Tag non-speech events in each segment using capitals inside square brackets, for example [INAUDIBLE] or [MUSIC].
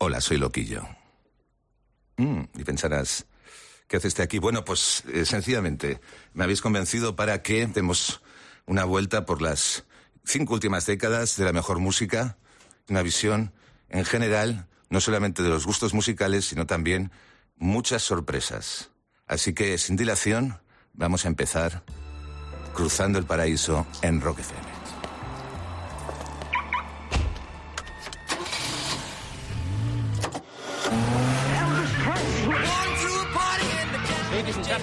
Hola, soy Loquillo. Mm, y pensarás, ¿qué hace este aquí? Bueno, pues eh, sencillamente me habéis convencido para que demos una vuelta por las cinco últimas décadas de la mejor música, una visión en general, no solamente de los gustos musicales, sino también muchas sorpresas. Así que, sin dilación, vamos a empezar cruzando el paraíso en Rock.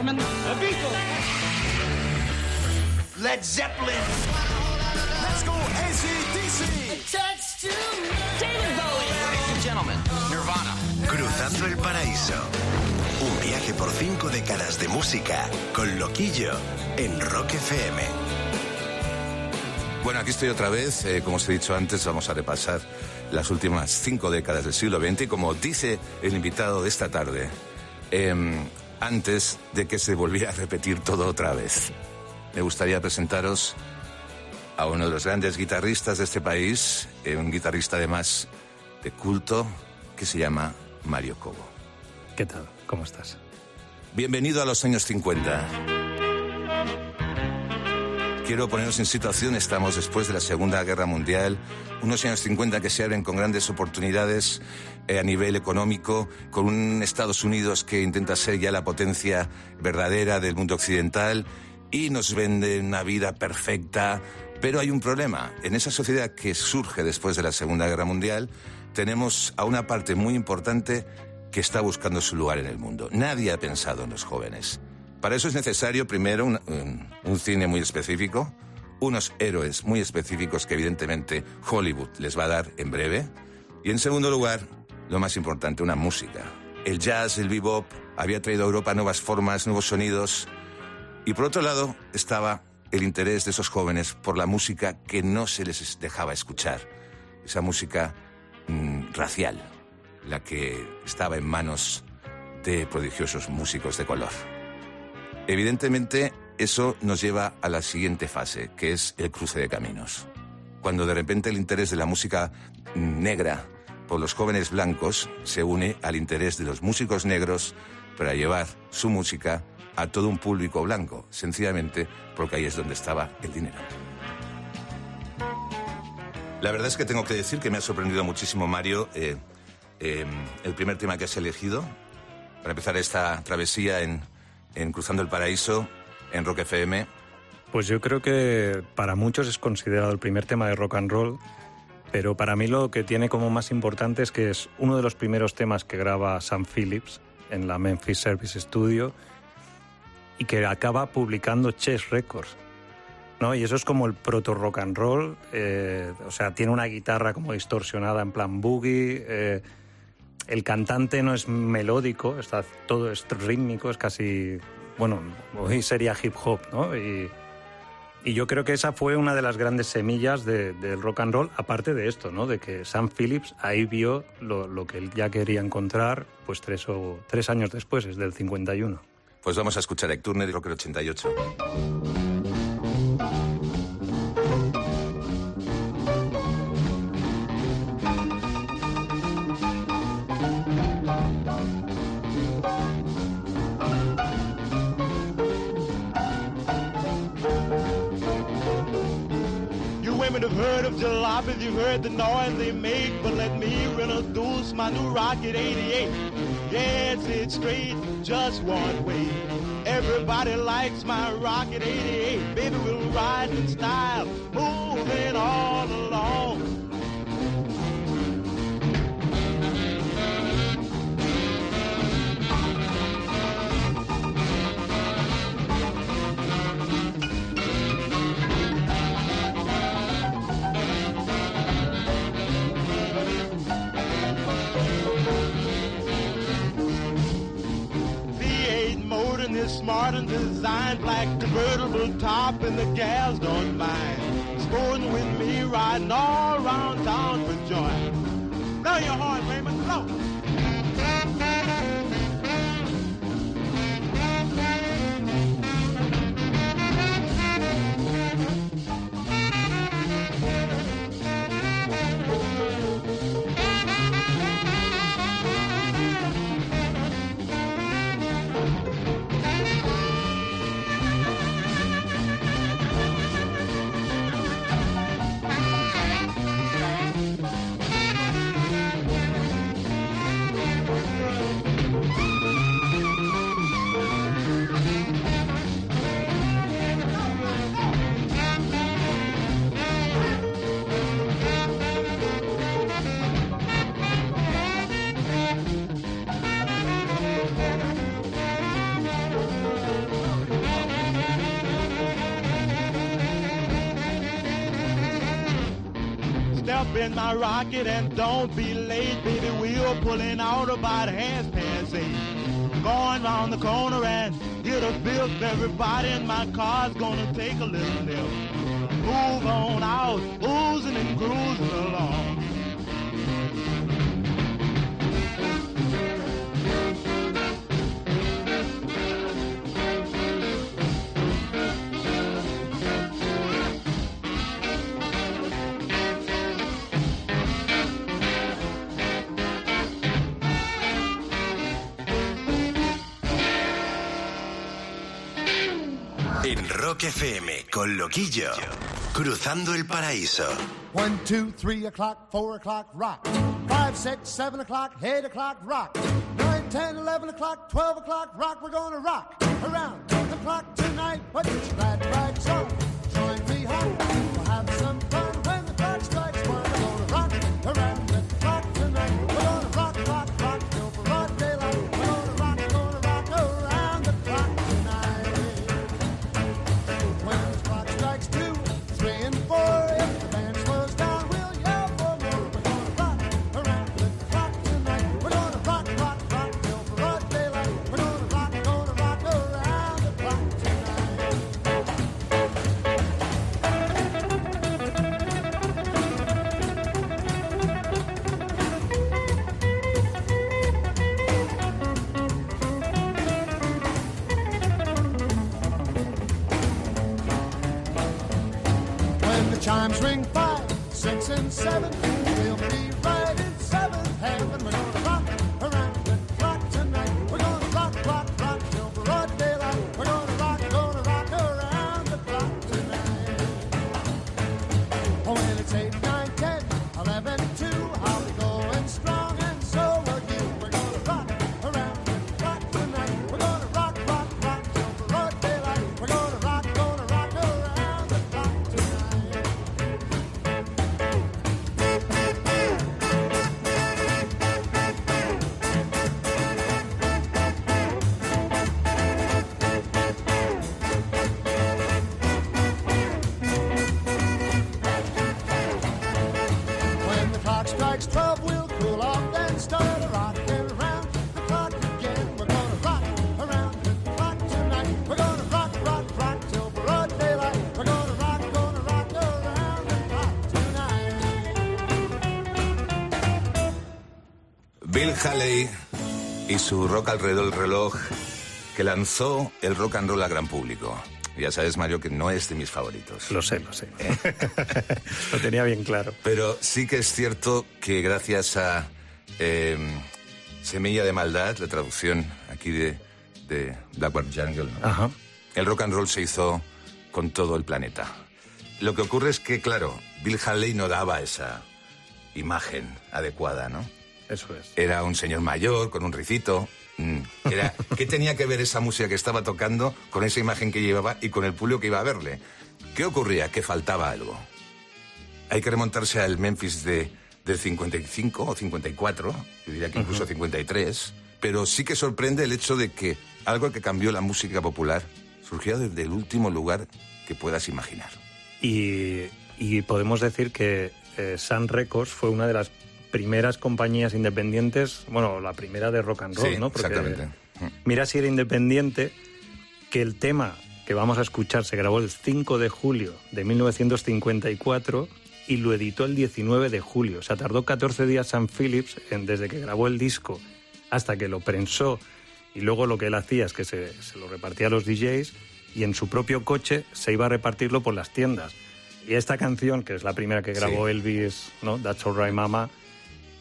Ladies and gentlemen, the Beatles. Led Zeppelin. Let's go ACDC. David Bowie. Ladies and gentlemen, Nirvana. Cruzando el paraíso. Un viaje por cinco décadas de música con Loquillo en Rock FM. Bueno, aquí estoy otra vez. Eh, como os he dicho antes, vamos a repasar las últimas cinco décadas del siglo XX. Y como dice el invitado de esta tarde, em, antes de que se volviera a repetir todo otra vez, me gustaría presentaros a uno de los grandes guitarristas de este país, eh, un guitarrista además de culto, que se llama Mario Cobo. ¿Qué tal? ¿Cómo estás? Bienvenido a los años 50. Quiero ponernos en situación, estamos después de la Segunda Guerra Mundial, unos años 50 que se abren con grandes oportunidades eh, a nivel económico, con un Estados Unidos que intenta ser ya la potencia verdadera del mundo occidental y nos vende una vida perfecta. Pero hay un problema. En esa sociedad que surge después de la Segunda Guerra Mundial, tenemos a una parte muy importante que está buscando su lugar en el mundo. Nadie ha pensado en los jóvenes. Para eso es necesario primero un, un- un cine muy específico, unos héroes muy específicos que evidentemente Hollywood les va a dar en breve, y en segundo lugar, lo más importante, una música. El jazz, el bebop, había traído a Europa nuevas formas, nuevos sonidos, y por otro lado estaba el interés de esos jóvenes por la música que no se les dejaba escuchar, esa música mm, racial, la que estaba en manos de prodigiosos músicos de color. Evidentemente, eso nos lleva a la siguiente fase, que es el cruce de caminos. Cuando de repente el interés de la música negra por los jóvenes blancos se une al interés de los músicos negros para llevar su música a todo un público blanco, sencillamente porque ahí es donde estaba el dinero. La verdad es que tengo que decir que me ha sorprendido muchísimo, Mario, eh, eh, el primer tema que has elegido para empezar esta travesía en Cruzando el Paraíso, en Rock FM. Pues yo creo que para muchos es considerado el primer tema de rock and roll, pero para mí lo que tiene como más importante es que es uno de los primeros temas que graba Sam Phillips en la Memphis Service Studio y que acaba publicando Chess Records. ¿no? Y eso es como el proto rock and roll, eh, o sea, tiene una guitarra como distorsionada en plan boogie, eh, el cantante no es melódico, está todo es rítmico, es casi, bueno, hoy sería hip hop, ¿no? Y, y yo creo que esa fue una de las grandes semillas de- del rock and roll, aparte de esto, ¿no? De que Sam Phillips ahí vio lo, lo que él ya quería encontrar, pues tres, o, tres años después, es del 51. Pues vamos a escuchar a Turner y Rocker 88. You've heard the noise they make, but let me introduce my new Rocket 88. Yes, it's straight, just one way. Everybody likes my Rocket 88. Baby, we'll ride in style, moving all along. Smart and designed black convertible top and the gals don't mind. Sporting with me riding all around town for joy. Blow your horn, Raymond, blow. Jump in my rocket and don't be late, baby. We're pulling out about half past eight. Going round the corner and hit a fifth. Everybody in my car's gonna take a little nip. Move on out, oozing and cruising Rock FM con Loquillo, cruzando el paraíso. One, two, three o'clock, four o'clock, rock. Five, six, seven o'clock, eight o'clock, rock. Nine, ten, eleven o'clock, twelve o'clock, rock. We're gonna rock around the clock tonight. But it's glad rags on. Join me home. Y su rock alrededor del reloj que lanzó el rock and roll al gran público. Ya sabes, Mario, que no es de mis favoritos. Lo sé, lo sé. [LAUGHS] lo tenía bien claro. Pero sí que es cierto que gracias a eh, Semilla de Maldad, la traducción aquí de, de Blackbird Jungle, ¿no? Ajá. el rock and roll se hizo con todo el planeta. Lo que ocurre es que, claro, Bill Haley no daba esa imagen adecuada, ¿no? Eso es. Era un señor mayor, con un ricito. Mm, Era, ¿Qué tenía que ver esa música que estaba tocando con esa imagen que llevaba y con el público que iba a verle? ¿Qué ocurría? Que faltaba algo. Hay que remontarse al Memphis de, del 55 o 54, yo diría que incluso 53, pero sí que sorprende el hecho de que algo que cambió la música popular surgió desde el último lugar que puedas imaginar. Y, y podemos decir que eh, Sun Records fue una de las primeras compañías independientes, bueno, la primera de rock and roll, Sí, ¿no? Porque exactamente. Mira si era independiente que el tema que vamos a escuchar se grabó el 5 de julio de 1954 y lo editó el 19 de julio. O sea, tardó 14 días Sam Phillips en- desde que grabó el disco hasta que lo prensó y luego lo que él hacía es que se, se lo repartía a los DJs y en su propio coche se iba a repartirlo por las tiendas. Y esta canción, que es la primera que grabó Sí. Elvis, ¿no? That's Alright Mama,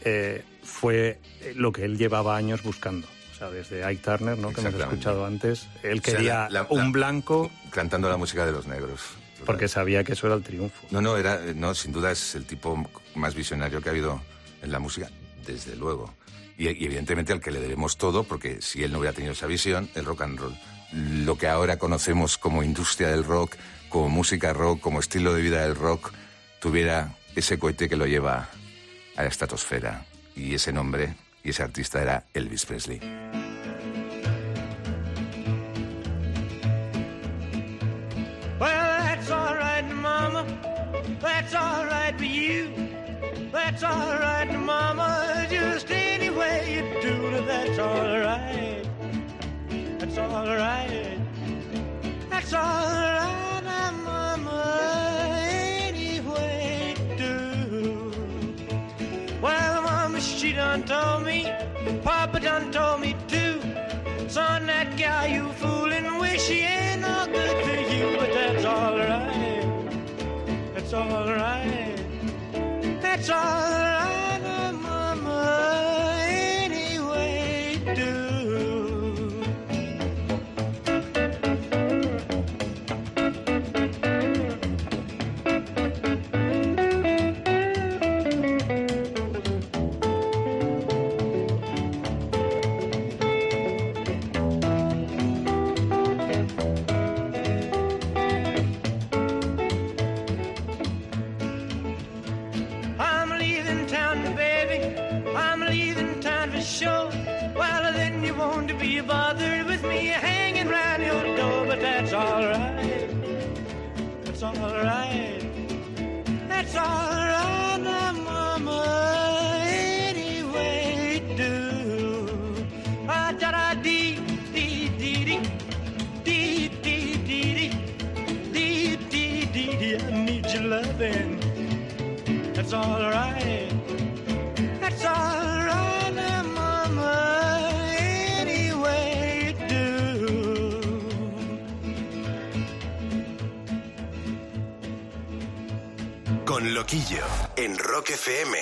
eh, fue lo que él llevaba años buscando. O sea, desde Ike Turner, ¿no? que hemos escuchado antes, él O sea, quería la- la- un la- blanco Cantando la música de los negros. porque sabía que eso era el triunfo. No, no, era, no, sin duda es el tipo más visionario que ha habido en la música, desde luego. Y, y evidentemente al que le debemos todo, porque si él no hubiera tenido esa visión, el rock and roll. Lo que ahora conocemos como industria del rock, como música rock, como estilo de vida del rock, tuviera ese cohete que lo lleva a la estratosfera. Y ese nombre y ese artista era Elvis Presley. Well, that's all right, Mama. That's all right for you. that's alright, Mama. Just any way you do, that's alright. That's alright. That's alright, Mama. Done told me too. Son, that guy you fooling with, she ain't no good to you, but that's alright. That's alright. That's alright, En Rock FM.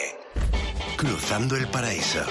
Cruzando el paraíso.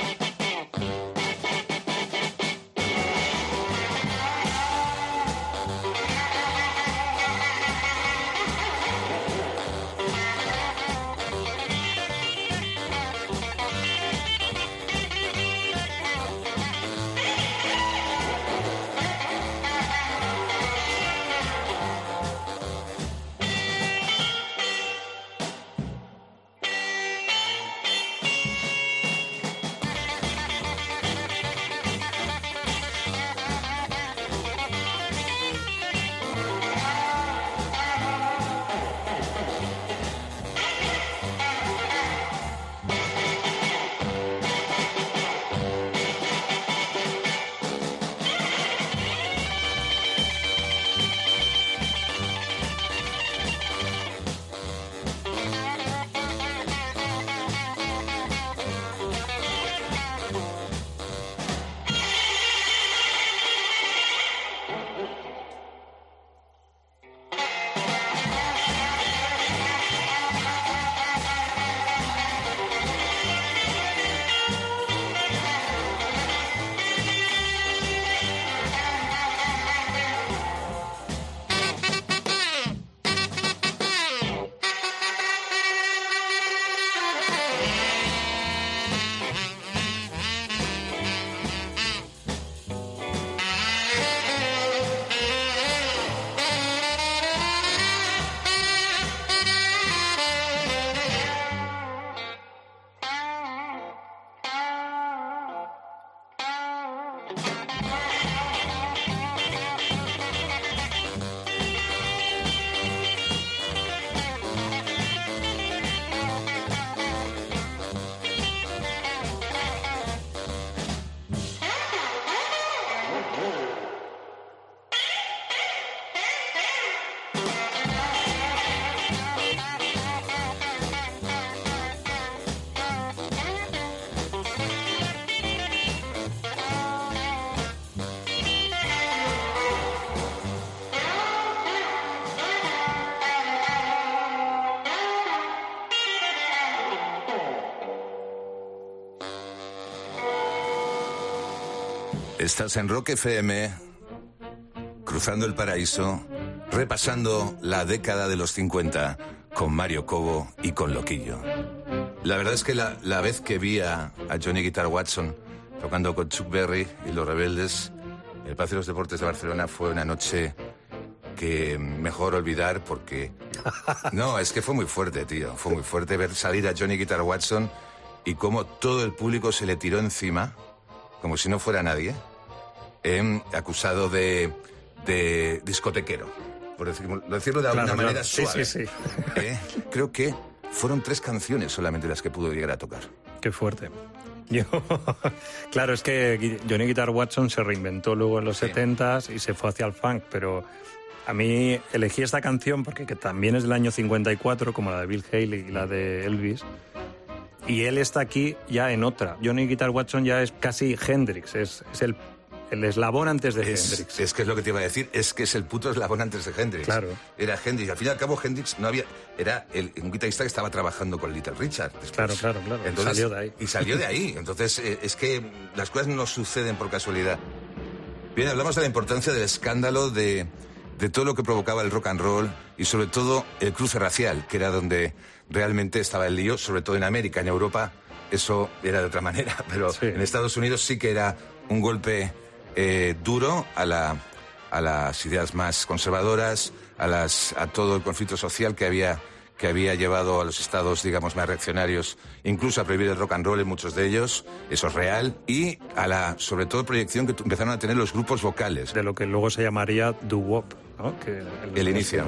Estás en Rock FM, cruzando el paraíso, repasando la década de los 50 con Mario Cobo y con Loquillo. La verdad es que la, la vez que vi a, a Johnny Guitar Watson tocando con Chuck Berry y los Rebeldes en el Palacio de los Deportes de Barcelona fue una noche que mejor olvidar porque... [LAUGHS] No, es que fue muy fuerte, tío. Fue muy fuerte ver salir a Johnny Guitar Watson y cómo todo el público se le tiró encima, como si no fuera nadie, em, acusado de, de discotequero, por decirlo, decirlo de alguna Claro, manera claro. Sí, suave. sí, sí. ¿Eh? Creo que fueron tres canciones solamente las que pudo llegar a tocar. Qué fuerte. [LAUGHS] Yo, claro, es que Johnny Guitar Watson se reinventó luego en los Sí. 70s y se fue hacia el funk, pero a mí elegí esta canción porque que también es del año 54, como la de Bill Haley y la de Elvis. Y él está aquí ya en otra. Johnny Guitar Watson ya es casi Hendrix, es, es el, el eslabón antes de Es, Hendrix. es que es lo que te iba a decir, es que es el puto eslabón antes de Hendrix. Claro. Era Hendrix. Al fin y al cabo, Hendrix no había. Era el, un guitarrista que estaba trabajando con Little Richard. después. Claro, claro, claro. Y salió de ahí. Y salió de ahí. [LAUGHS] Entonces, eh, es que las cosas no suceden por casualidad. Bien, hablamos de la importancia del escándalo, de, de todo lo que provocaba el rock and roll y sobre todo el cruce racial, que era donde realmente estaba el lío, sobre todo en América. En Europa eso era de otra manera, [LAUGHS] pero Sí. en Estados Unidos sí que era un golpe eh, duro a, la, a las ideas más conservadoras, a, las, a todo el conflicto social que había que había llevado a los estados, digamos, más reaccionarios, incluso a prohibir el rock and roll en muchos de ellos, eso es real, y a la, sobre todo, proyección que empezaron a tener los grupos vocales. de lo que luego se llamaría doo-wop, ¿no? Que El inicio.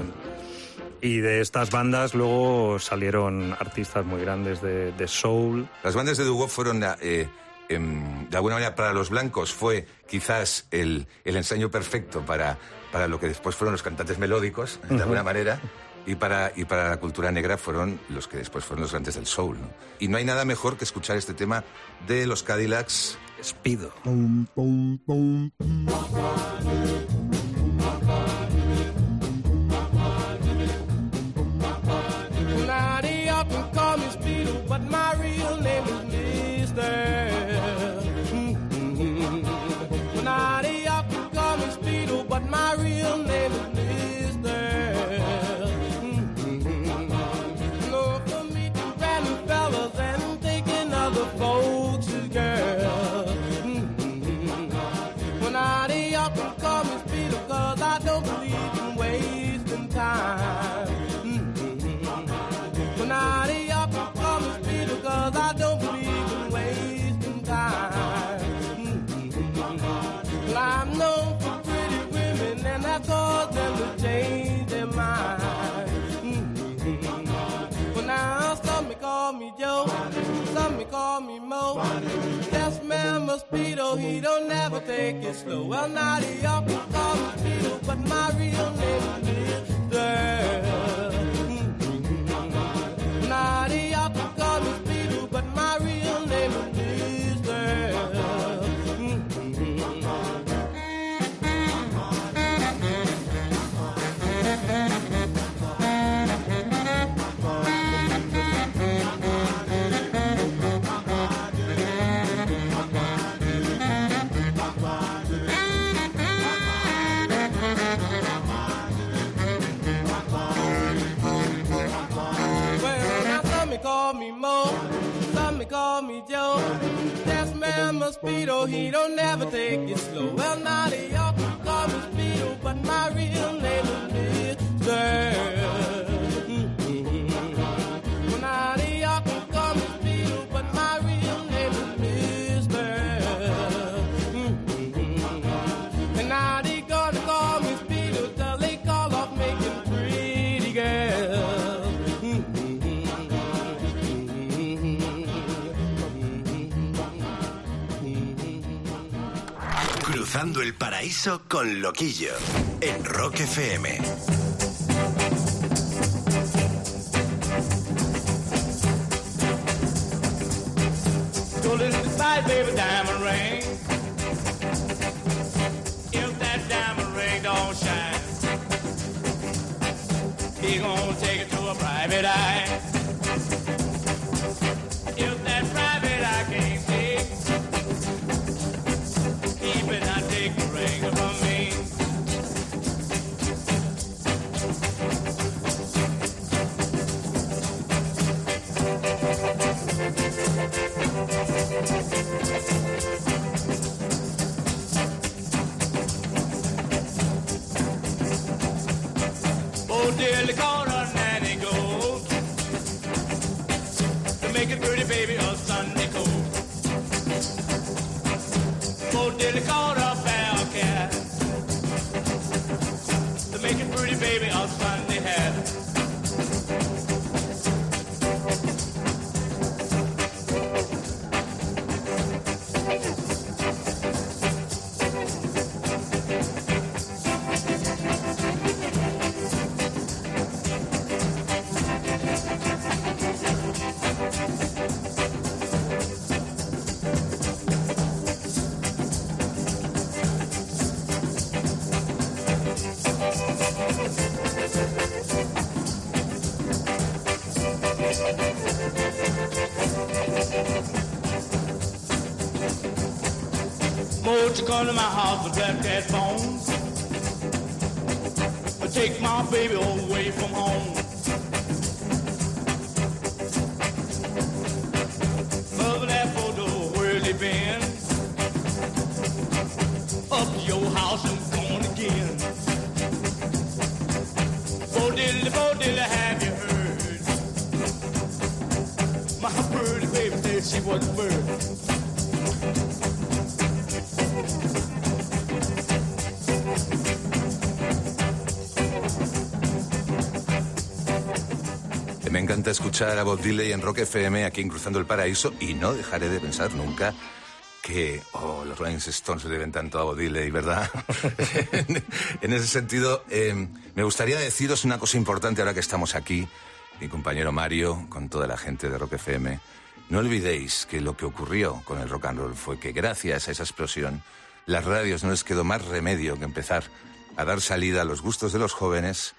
Y de estas bandas luego salieron artistas muy grandes de, de soul. Las bandas de doo fueron, eh, em, de alguna manera, para los blancos fue quizás el, el ensayo perfecto para, para lo que después fueron los cantantes melódicos, de alguna manera. Y para, y para la cultura negra fueron los que después fueron los grandes del soul. ¿no? Y no hay nada mejor que escuchar este tema de los Cadillacs. Speedo. Never take it slow. Well, they up me but my real name is Mosquito, he don't never take it slow. Well, now they all call me Speedo, but my real name is Mister. El paraíso con Loquillo. En Rock FM. Won't you come to my house and black cat bones? Take my baby away from home. Me encanta escuchar a Bob Dylan en Rock FM aquí en Cruzando el Paraíso y no dejaré de pensar nunca que oh, los Rolling Stones le deben tanto a Bob Dylan, ¿verdad? [LAUGHS] en ese sentido, eh, me gustaría deciros una cosa importante ahora que estamos aquí, mi compañero Mario, con toda la gente de Rock FM. No olvidéis que lo que ocurrió con el rock and roll fue que gracias a esa explosión, las radios no les quedó más remedio que empezar a dar salida a los gustos de los jóvenes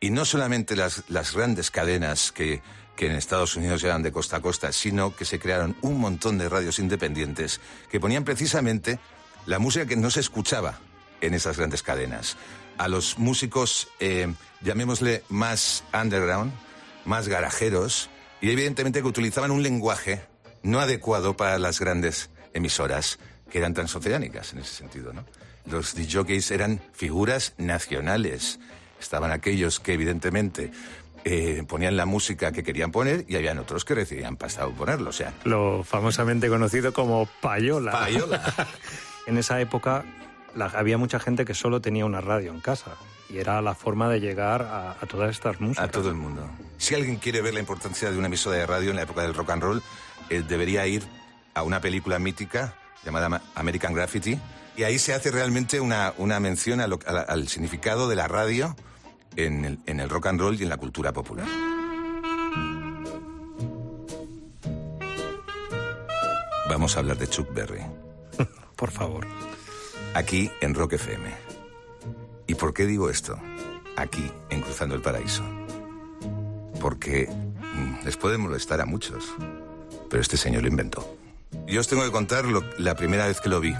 y no solamente las, las grandes cadenas que, que en Estados Unidos llegan de costa a costa, sino que se crearon un montón de radios independientes que ponían precisamente la música que no se escuchaba en esas grandes cadenas. A los músicos, eh, llamémosle más underground, más garajeros, y evidentemente que utilizaban un lenguaje no adecuado para las grandes emisoras que eran transoceánicas en ese sentido, ¿no? Los DJs eran figuras nacionales. Estaban aquellos que evidentemente eh, ponían la música que querían poner y habían otros que recibían pasta por ponerlo. O sea, Lo famosamente conocido como payola. payola. [LAUGHS] En esa época la- había mucha gente que solo tenía una radio en casa y era la forma de llegar a, a todas estas músicas. A todo el mundo. Si alguien quiere ver la importancia de una emisora de radio en la época del rock and roll, eh, debería ir a una película mítica llamada Ma- American Graffiti. Y ahí se hace realmente una, una mención a lo- a la- al significado de la radio en el, en el rock and roll y en la cultura popular. Vamos a hablar de Chuck Berry, [LAUGHS] Por favor. aquí en Rock FM. ¿Y por qué digo esto? Aquí, en Cruzando el Paraíso. Porque mm, les puede molestar a muchos, pero este señor lo inventó. Yo os tengo que contar lo- la primera vez que lo vi.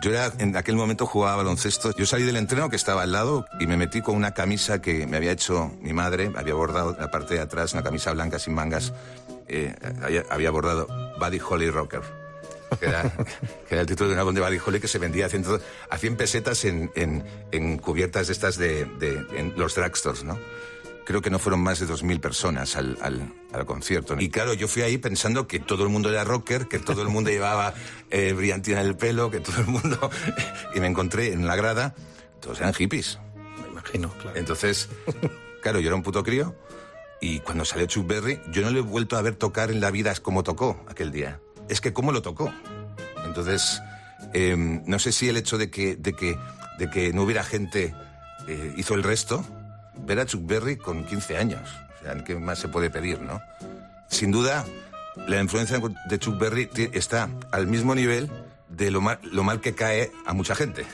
Yo era, en aquel momento jugaba baloncesto. Yo salí del entreno que estaba al lado y me metí con una camisa que me había hecho mi madre. Había bordado la parte de atrás una camisa blanca sin mangas. eh, había bordado Buddy Holly Rocker. Que era, que era el título de un álbum de Buddy Holly que se vendía a 100, a 100 pesetas en, en- en cubiertas de estas de, de- en los drugstores, ¿no? creo que no fueron más de 2.000 personas al, al- al concierto. Y claro, yo fui ahí pensando que todo el mundo era rocker, que todo el mundo [LAUGHS] llevaba eh, brillantina en el pelo, que todo el mundo... [LAUGHS] y me encontré en la grada, todos eran hippies. Me imagino, claro. Entonces, claro, yo era un puto crío y cuando salió Chuck Berry, yo no le he vuelto a ver tocar en la vida como tocó aquel día. Es que cómo lo tocó. Entonces, eh, no sé si el hecho de que, de que, de que no hubiera gente eh, hizo el resto. Ver a Chuck Berry con 15 años. O sea, ¿qué más se puede pedir, no? Sin duda, la influencia de Chuck Berry está al mismo nivel de lo mal, lo mal que cae a mucha gente.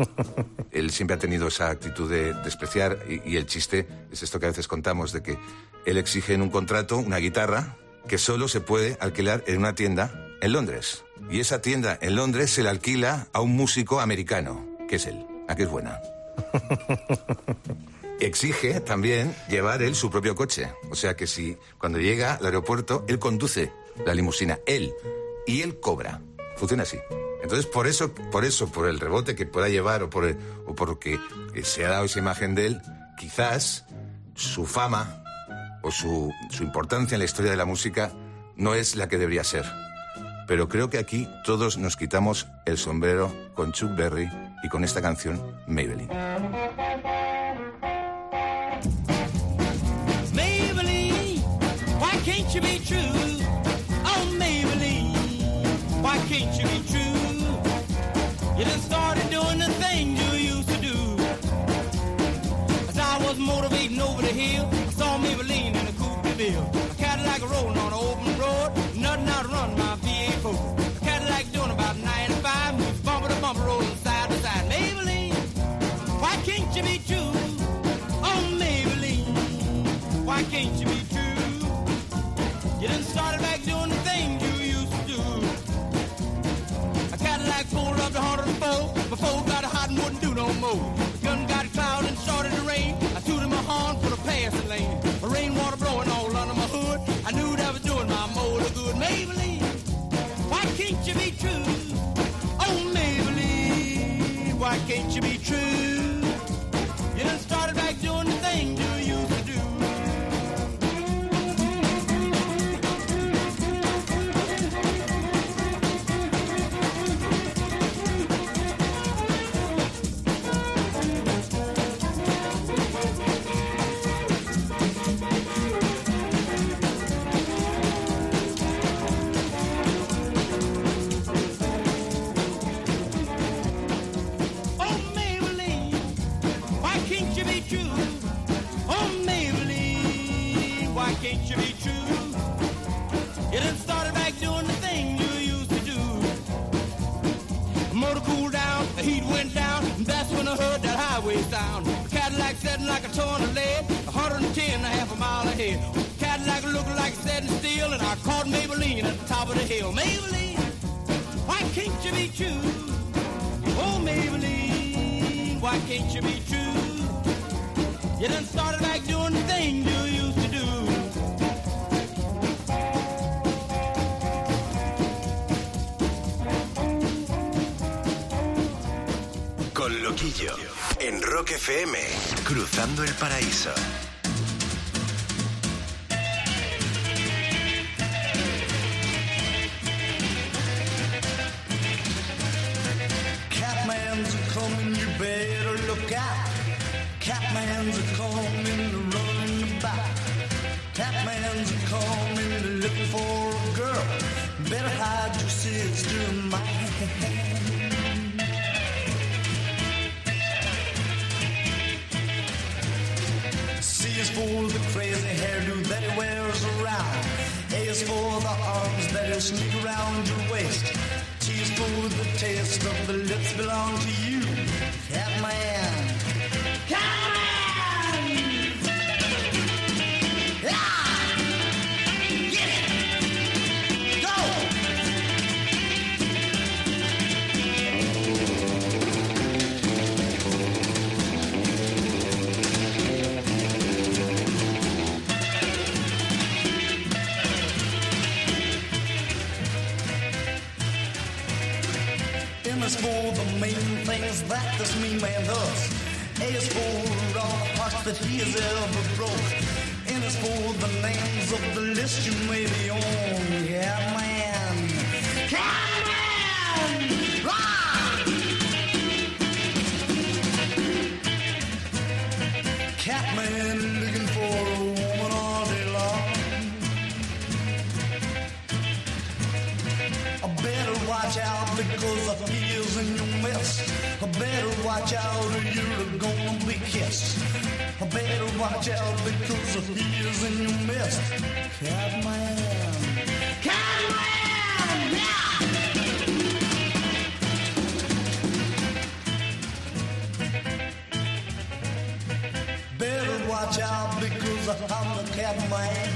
[LAUGHS] Él siempre ha tenido esa actitud de despreciar y, y el chiste es esto que a veces contamos de que él exige en un contrato una guitarra que solo se puede alquilar en una tienda en Londres. Y esa tienda en Londres se la alquila a un músico americano, que es él. ¿A qué es buena? [LAUGHS] Exige también llevar él su propio coche. O sea que si cuando llega al aeropuerto, él conduce la limusina, él, y él cobra. Funciona así. Entonces, por eso, por eso, por el rebote que pueda llevar o por el- o porque se ha dado esa imagen de él, quizás su fama o su, importancia en la historia de la música no es la que debería ser. Pero creo que aquí todos nos quitamos el sombrero con Chuck Berry y con esta canción Maybelline. Maybelline, why can't you be true? Oh, Maybelline, why can't you be true? You done started doing the things you used to do. As I was motivating over the hill, in a. A Cadillac rolling on an open road, nothing out run my V8 A Cadillac doing about 95, moves bumper to bumper, rolling side to side. Maybelline, why can't you be true? Oh, Maybelline, why can't you be true? You done started back doing the things you used to do. A Cadillac full up to 104. My foe got hot and wouldn't do no more. Why can't you be true? FM. Cruzando el paraíso. Catman's a coming, you better look out. Catman's a coming, running about. Catman's a coming, looking for a girl. Better hide your sister, man. C for the crazy hairdo that he wears around. A is for the arms that he'll sneak around your waist. T is for the taste of the lips belong to you. Catman! Things that this mean man does. A is for all the parts that he has ever broke. N is for the names of the list you may be on. Yeah, man. Catman! Rock! Catman looking for a woman all day long. I better watch out because he is better watch out or you're gonna be kissed. I better watch out because he is in your mess. Catman. Catman! Yeah! Better watch out because I'm the Catman.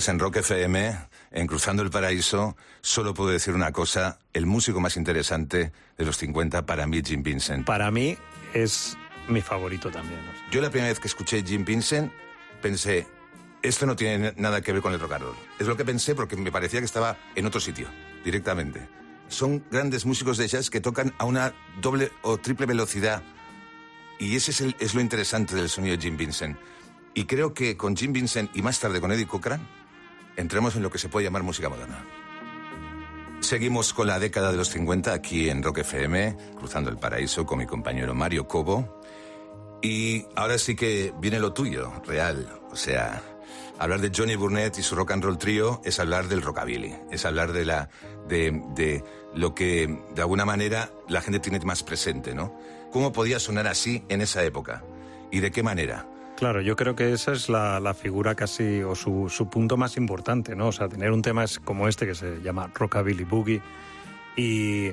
Estás en Rock FM, en Cruzando el Paraíso. Solo puedo decir una cosa: el músico más interesante de los 50 para mí, Jim Vincent. Para mí es mi favorito también. Yo la primera vez que escuché Jim Vincent pensé, esto no tiene nada que ver con el rock and roll. Es lo que pensé porque me parecía que estaba en otro sitio, directamente. Son grandes músicos de jazz que tocan a una doble o triple velocidad y ese es, el- es lo interesante del sonido de Jim Vincent. Y creo que con Jim Vincent y más tarde con Eddie Cochran entremos en lo que se puede llamar música moderna. Seguimos con la década de los 50 aquí en Rock FM, cruzando el paraíso con mi compañero Mario Cobo. Y ahora sí que viene lo tuyo, real. O sea, hablar de Johnny Burnett y su rock and roll trío es hablar del rockabilly, es hablar de la de, de lo que de alguna manera la gente tiene más presente, ¿no? ¿Cómo podía sonar así en esa época? ¿Y de qué manera? Claro, yo creo que esa es la, la figura casi, o su, su punto más importante, ¿no? O sea, tener un tema como este que se llama Rockabilly Boogie y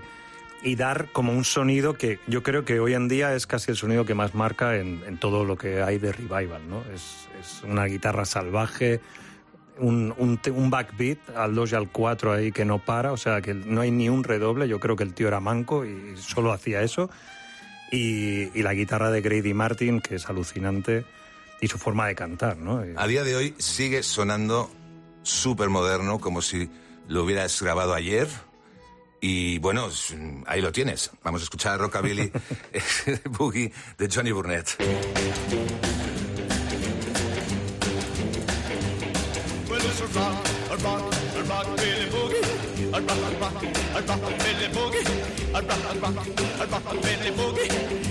y dar como un sonido que yo creo que hoy en día es casi el sonido que más marca en, en todo lo que hay de revival, ¿no? Es, es una guitarra salvaje, un, un backbeat al 2 y al 4 ahí que no para, o sea que no hay ni un redoble, yo creo que el tío era manco y solo hacía eso. Y, y la guitarra de Grady Martin, que es alucinante, y su forma de cantar, ¿no? A día de hoy sigue sonando súper moderno, como si lo hubieras grabado ayer. Y bueno, ahí lo tienes. Vamos a escuchar Rockabilly [LAUGHS] [LAUGHS] Boogie de Johnny Burnett.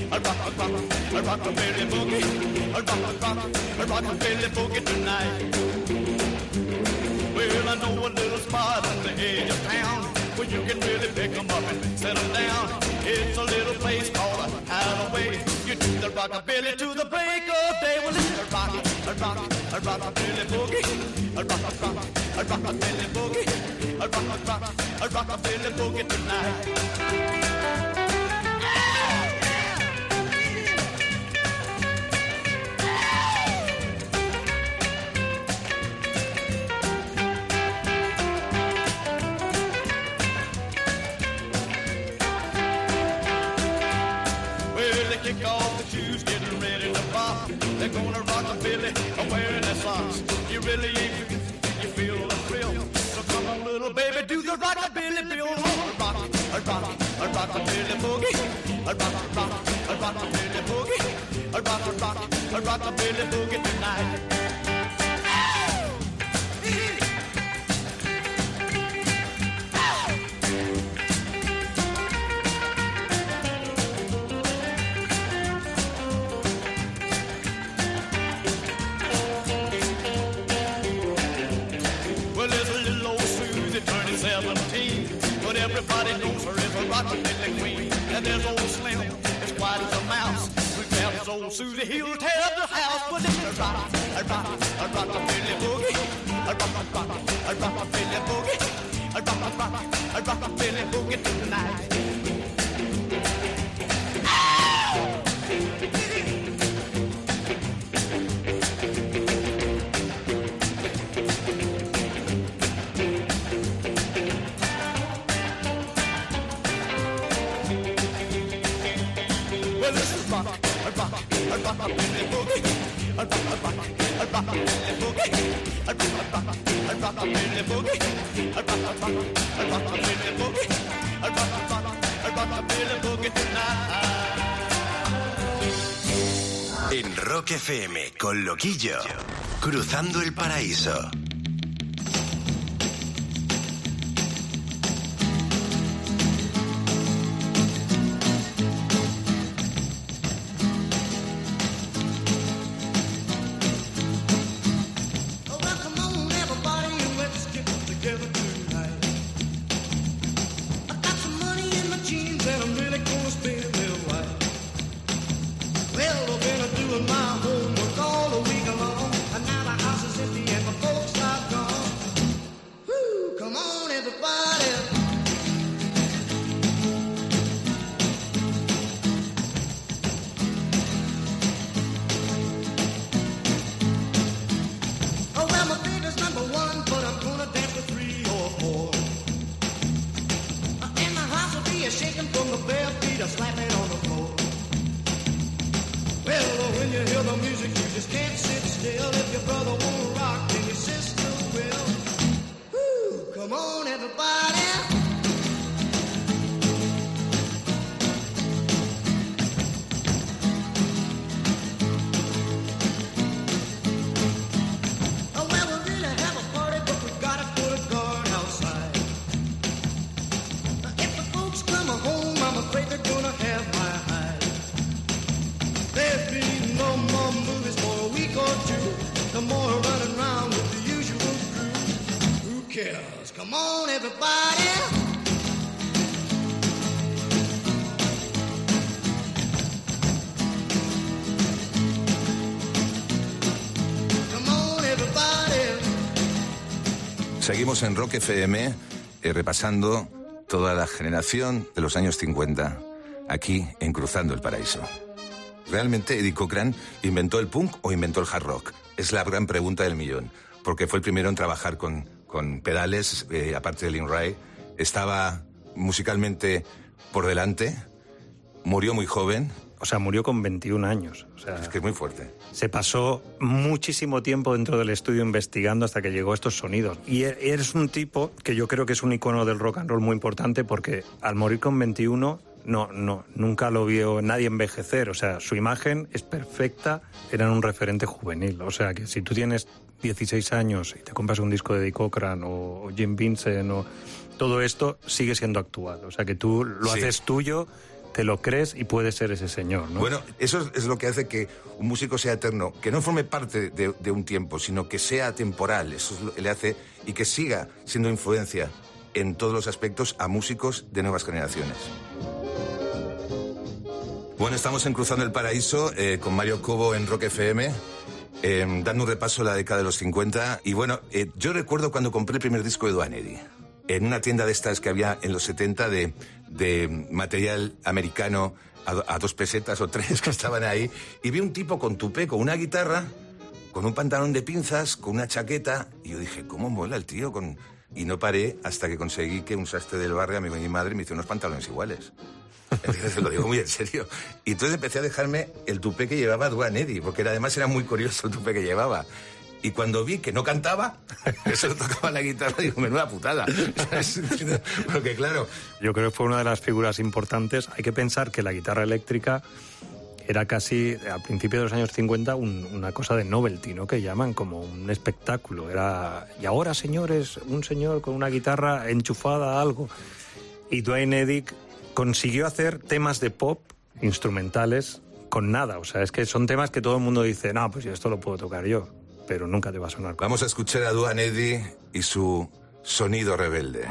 A rock, a rock, a rock, A rock, a rock, a rock, Billy Boogie. A rock, a rock, a rock, A rock, a rock, a rock, Billy Boogie. A rock, a rock, a rock, Billy tonight. Well, I know a little spot on the edge of town where you can really pick 'em up and settle down. It's a little place called a hideaway. You do the rockabilly to the break of day. Well, it's a rock, a rock, a rockabilly boogie. A rock, a rock, a rockabilly boogie. A rock, a rock, a rockabilly boogie tonight. Rock, a rock, a rockabilly boogie. A rock, a rock, a rockabilly boogie. A rock, a rock, a rockabilly boogie Susie he'll tear the house, but it's a rock, a rock, a rockabilly boogie, a rock, a rock, a rockabilly boogie, a rock, a rock, a rockabilly boogie tonight. En Rock FM con Loquillo, cruzando el paraíso. Seguimos en Rock FM eh, repasando toda la generación de los años 50 aquí en Cruzando el Paraíso. ¿Realmente Eddie Cochran inventó el punk o inventó el hard rock? Es la gran pregunta del millón, porque fue el primero en trabajar con, con pedales, eh, aparte de Lin Ray. Estaba musicalmente por delante, murió muy joven. O sea, murió con 21 años. O sea, Es que es muy fuerte. se pasó muchísimo tiempo dentro del estudio investigando hasta que llegó a estos sonidos. Y e- eres un tipo que yo creo que es un icono del rock and roll muy importante porque al morir con 21 no, no, nunca lo vio nadie envejecer. O sea, su imagen es perfecta, era un referente juvenil. O sea, que si tú tienes 16 años y te compras un disco de Eddie Cochran o, o Jim Vincent o todo esto, sigue siendo actual. O sea, que tú lo Sí. haces tuyo, te lo crees y puedes ser ese señor, ¿no? Bueno, eso es, lo que hace que un músico sea eterno, que no forme parte de, un tiempo, sino que sea temporal. Eso es lo que le hace y que siga siendo influencia en todos los aspectos a músicos de nuevas generaciones. Bueno, estamos en Cruzando el Paraíso eh, con Mario Cobo en Rock FM, eh, dando un repaso a la década de los 50. Y bueno, eh, yo recuerdo cuando compré el primer disco de Duane Eddy, en una tienda de estas que había en los 70 de, material americano a, do- a dos pesetas o tres que estaban ahí, y vi un tipo con tupé, con una guitarra, con un pantalón de pinzas, con una chaqueta, y yo dije, ¿cómo mola el tío? Con... Y no paré hasta que conseguí que un sastre del barrio, amigo de mi madre, me hizo unos pantalones iguales. Entonces, lo digo muy en serio. Y entonces empecé a dejarme el tupé que llevaba Duane Eddy, porque además era muy curioso el tupé que llevaba. Y cuando vi que no cantaba, [LAUGHS] que solo tocaba la guitarra, digo, menuda putada. [LAUGHS] Porque claro, Yo creo que fue una de las figuras importantes. Hay que pensar que la guitarra eléctrica era casi, al principio de los años 50, un- una cosa de novelty, ¿no? Que llaman como un espectáculo. Era, y ahora, señores, un señor con una guitarra enchufada a algo. Y Dwayne Eddy consiguió hacer temas de pop instrumentales con nada. O sea, es que son temas que todo el mundo dice, no, pues yo esto lo puedo tocar yo. Pero nunca te va a sonar vamos a escuchar a Duane Eddy y su sonido rebelde.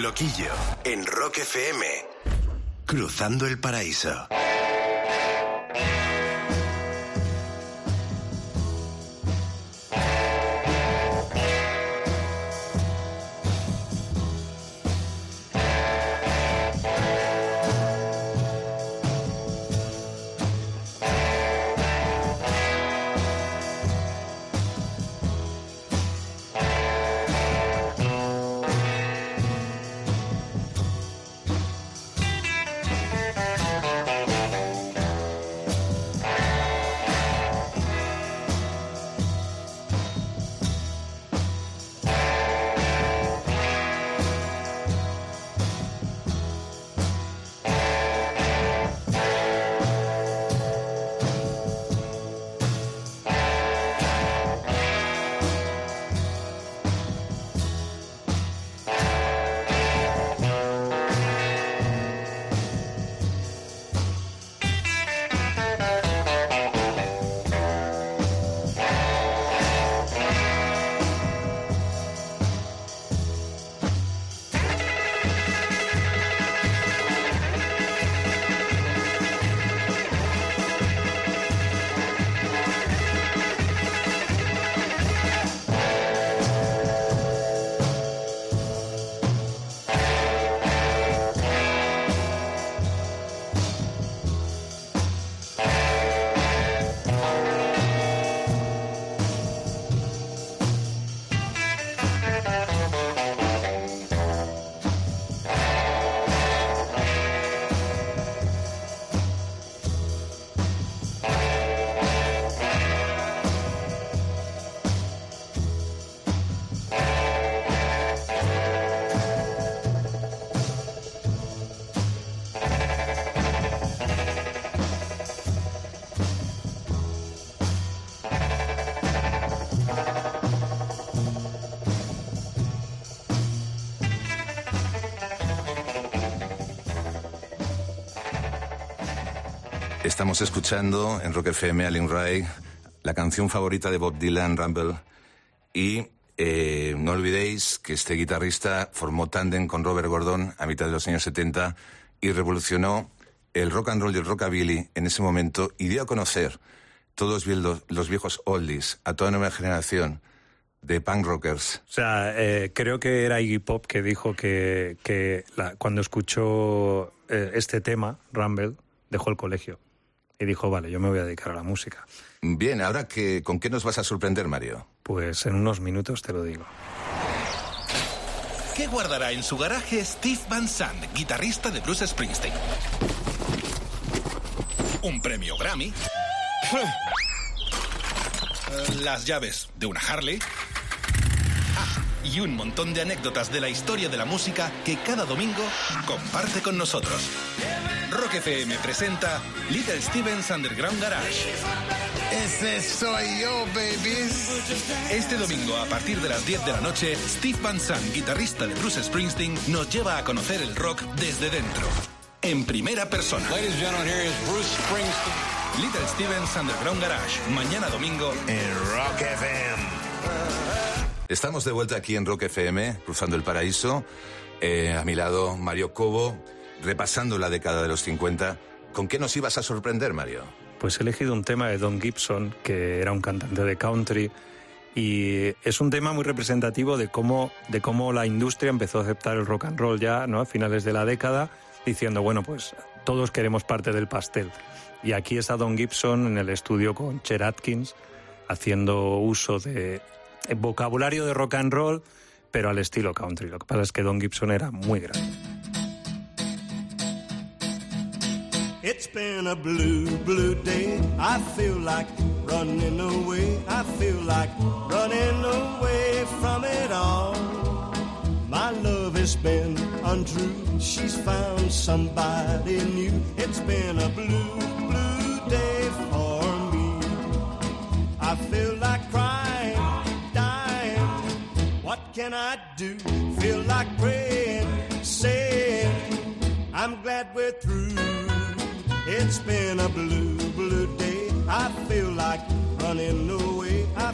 Loquillo, en Rock FM. Cruzando el paraíso. Estamos escuchando en Rock FM a Lynn Ray la canción favorita de Bob Dylan, Rumble. Y eh, no olvidéis que este guitarrista formó tándem con Robert Gordon a mitad de los años 70 y revolucionó el rock and roll y el rockabilly en ese momento y dio a conocer todos los viejos oldies a toda nueva generación de punk rockers. O sea, eh, creo que era Iggy Pop que dijo que, que la- cuando escuchó eh, este tema, Rumble, dejó el colegio. Y dijo, vale, yo me voy a dedicar a la música. Bien, ahora que, ¿con qué nos vas a sorprender, Mario? Pues en unos minutos te lo digo. ¿Qué guardará en su garaje Steve Van Sant, guitarrista de Bruce Springsteen? Un premio Grammy. [LAUGHS] Las llaves de una Harley. Ah, y un montón de anécdotas de la historia de la música que cada domingo comparte con nosotros. Rock FM presenta Little Steven's Underground Garage. Ese soy yo, baby. Este domingo, a partir de las 10 de la noche, Steve Van Sant, guitarrista de Bruce Springsteen, nos lleva a conocer el rock desde dentro. En primera persona. Ladies and gentlemen, here is Bruce Springsteen. Little Steven's Underground Garage. Mañana domingo. En Rock FM. Estamos de vuelta aquí en Rock FM, cruzando el paraíso. Eh, a mi lado, Mario Cobo, repasando la década de los 50. ¿Con qué nos ibas a sorprender, Mario? Pues he elegido un tema de Don Gibson, que era un cantante de country, y es un tema muy representativo de cómo, de cómo la industria empezó a aceptar el rock and roll ya ¿no? a finales de la década, diciendo, bueno, pues todos queremos parte del pastel. Y aquí está Don Gibson en el estudio con Cher Atkins, haciendo uso de vocabulario de rock and roll, pero al estilo country. Lo que pasa es que Don Gibson era muy grande. It's been a blue, blue day. I feel like running away. I feel like running away from it all. My love has been untrue. She's found somebody new. It's been a blue, blue day for me. I feel like crying, dying. What can I do? Feel like praying, saying, I'm glad we're through. It's been a blue, blue day. I feel like running away. I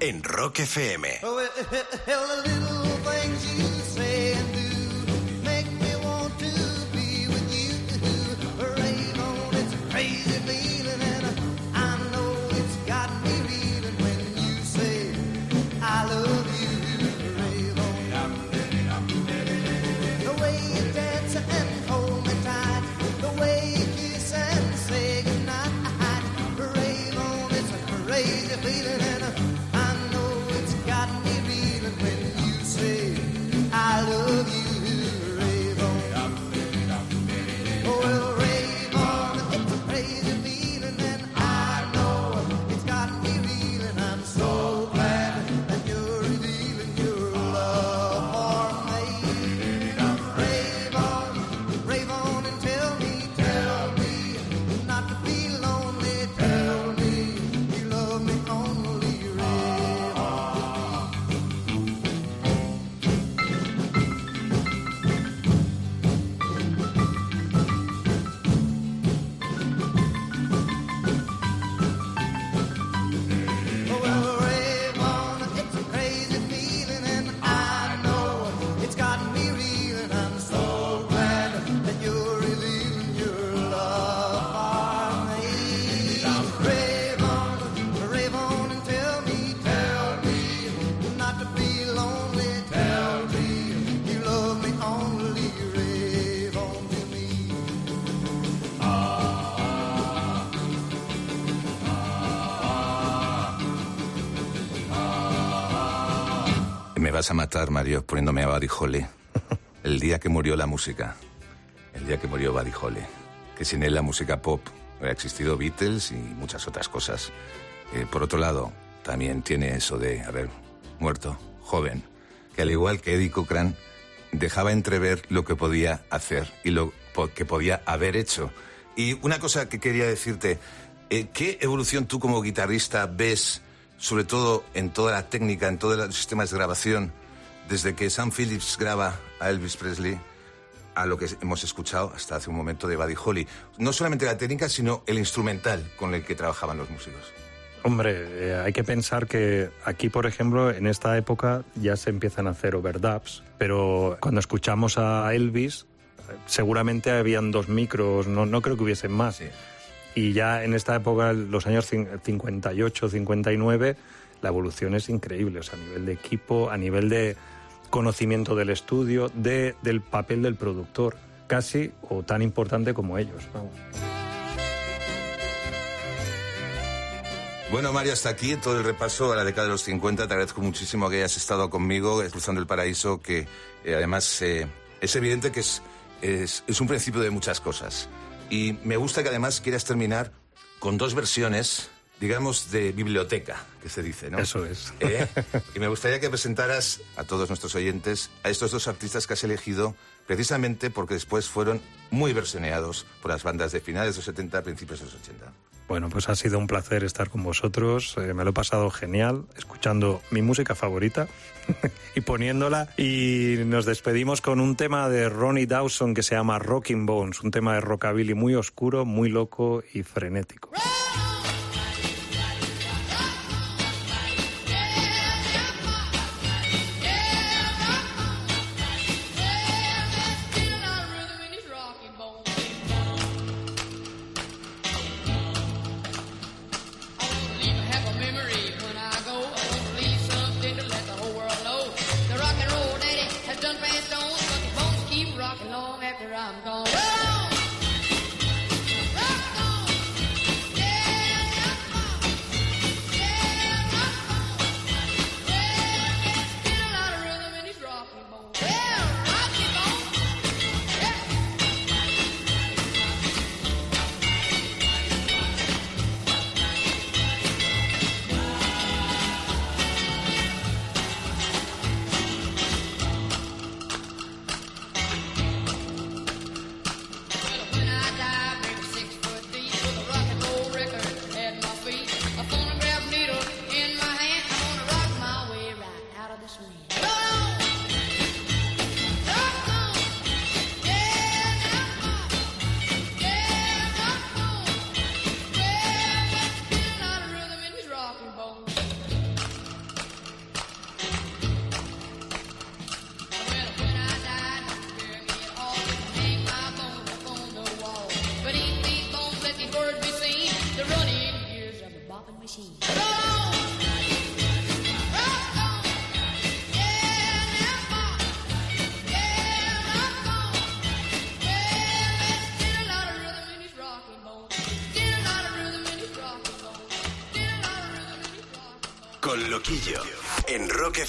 En Rock FM. Vas a matar, Mario, poniéndome a Buddy Holly. [LAUGHS] El día que murió la música. El día que murió Buddy Holly. Que sin él la música pop hubiera existido Beatles y muchas otras cosas. Eh, por otro lado, también tiene eso de haber muerto joven. Que al igual que Eddie Cochran, dejaba entrever lo que podía hacer y lo que podía haber hecho. Y una cosa que quería decirte, eh, ¿qué evolución tú como guitarrista ves, sobre todo en toda la técnica, en todos los sistemas de grabación, desde que Sam Phillips graba a Elvis Presley a lo que hemos escuchado hasta hace un momento de Buddy Holly? No solamente la técnica, sino el instrumental con el que trabajaban los músicos. Hombre, eh, hay que pensar que aquí, por ejemplo, en esta época ya se empiezan a hacer overdubs, pero cuando escuchamos a Elvis, eh, seguramente habían dos micros, no, no creo que hubiesen más. Y ya en esta época, los años cin- 58, 59, la evolución es increíble, o sea, a nivel de equipo, a nivel de conocimiento del estudio, de, del papel del productor, casi o tan importante como ellos. vamos. Bueno, Mario, hasta aquí todo el repaso a la década de los 50. Te agradezco muchísimo que hayas estado conmigo, cruzando el paraíso, que eh, además eh, es evidente que es, es, es un principio de muchas cosas. Y me gusta que además quieras terminar con dos versiones, digamos, de biblioteca, que se dice, ¿no? Eso es. [LAUGHS] ¿Eh? Y me gustaría que presentaras a todos nuestros oyentes a estos dos artistas que has elegido precisamente porque después fueron muy versioneados por las bandas de finales de los 70, principios de los 80. Bueno, pues ha sido un placer estar con vosotros. eh, me lo he pasado genial escuchando mi música favorita [LAUGHS] y poniéndola. Y nos despedimos con un tema de Ronnie Dawson que se llama Rocking Bones, un tema de rockabilly muy oscuro, muy loco y frenético. I'm gone.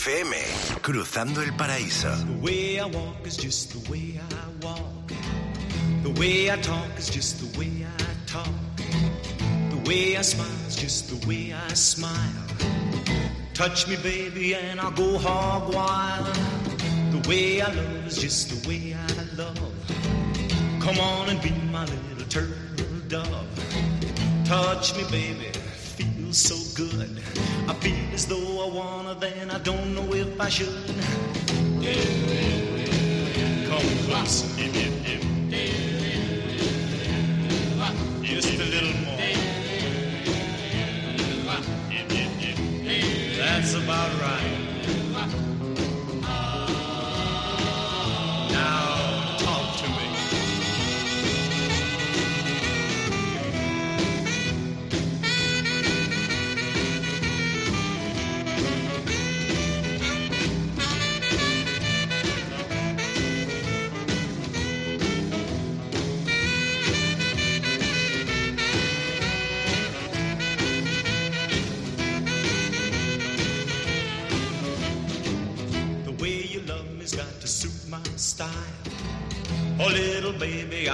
FM, Cruzando el Paraíso. The way I walk is just the way I walk. The way I talk is just the way I talk. The way I smile is just the way I smile. Touch me, baby, and I'll go hog wild. The way I love is just the way I love. Come on and be my little turtle dove. Touch me, baby, feels so good. I feel as though I wanna, then I don't know if I should. Come close. Just a little more. That's about right.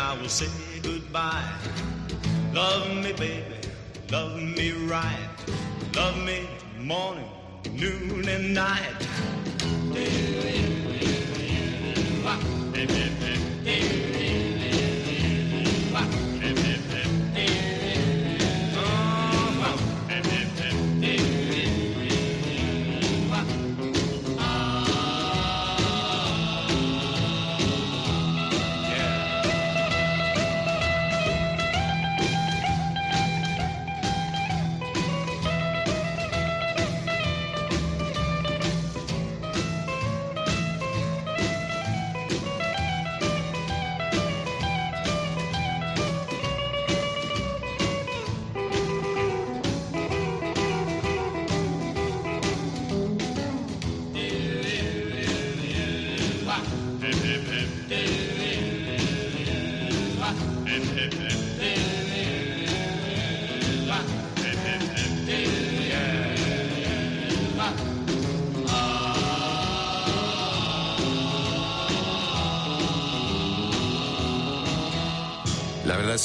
I will say goodbye. Love me, baby, love me right. Love me morning, noon, and night. La verdad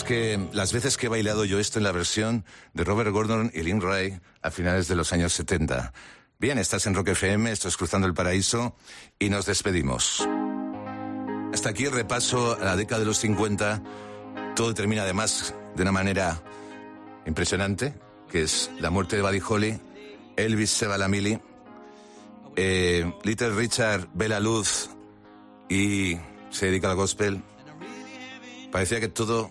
que las veces que he bailado yo esto en la versión de Robert Gordon y Lynn Ray a finales de los años 70. Bien, estás en Rock FM, esto es Cruzando el Paraíso y nos despedimos. Hasta aquí el repaso a la década de los 50. Todo termina además de una manera impresionante, que es la muerte de Buddy Holly, Elvis se va a la mili, eh, Little Richard ve la luz y se dedica al gospel. Parecía que todo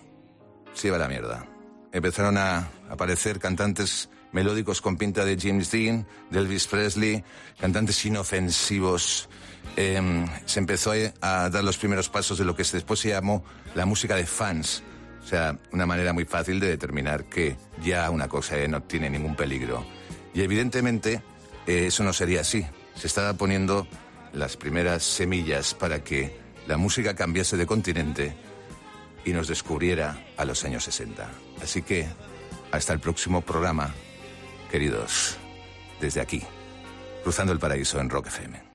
se iba a la mierda. Empezaron a aparecer cantantes melódicos con pinta de James Dean, de Elvis Presley, cantantes inofensivos. Em, se empezó a, dar los primeros pasos de lo que después se llamó la música de fans. O sea, una manera muy fácil de determinar que ya una cosa eh, no tiene ningún peligro. Y evidentemente eh, eso no sería así. Se estaba poniendo las primeras semillas para que la música cambiase de continente y nos descubriera a los años 60. Así que hasta el próximo programa, queridos, desde aquí, cruzando el paraíso en Rock FM.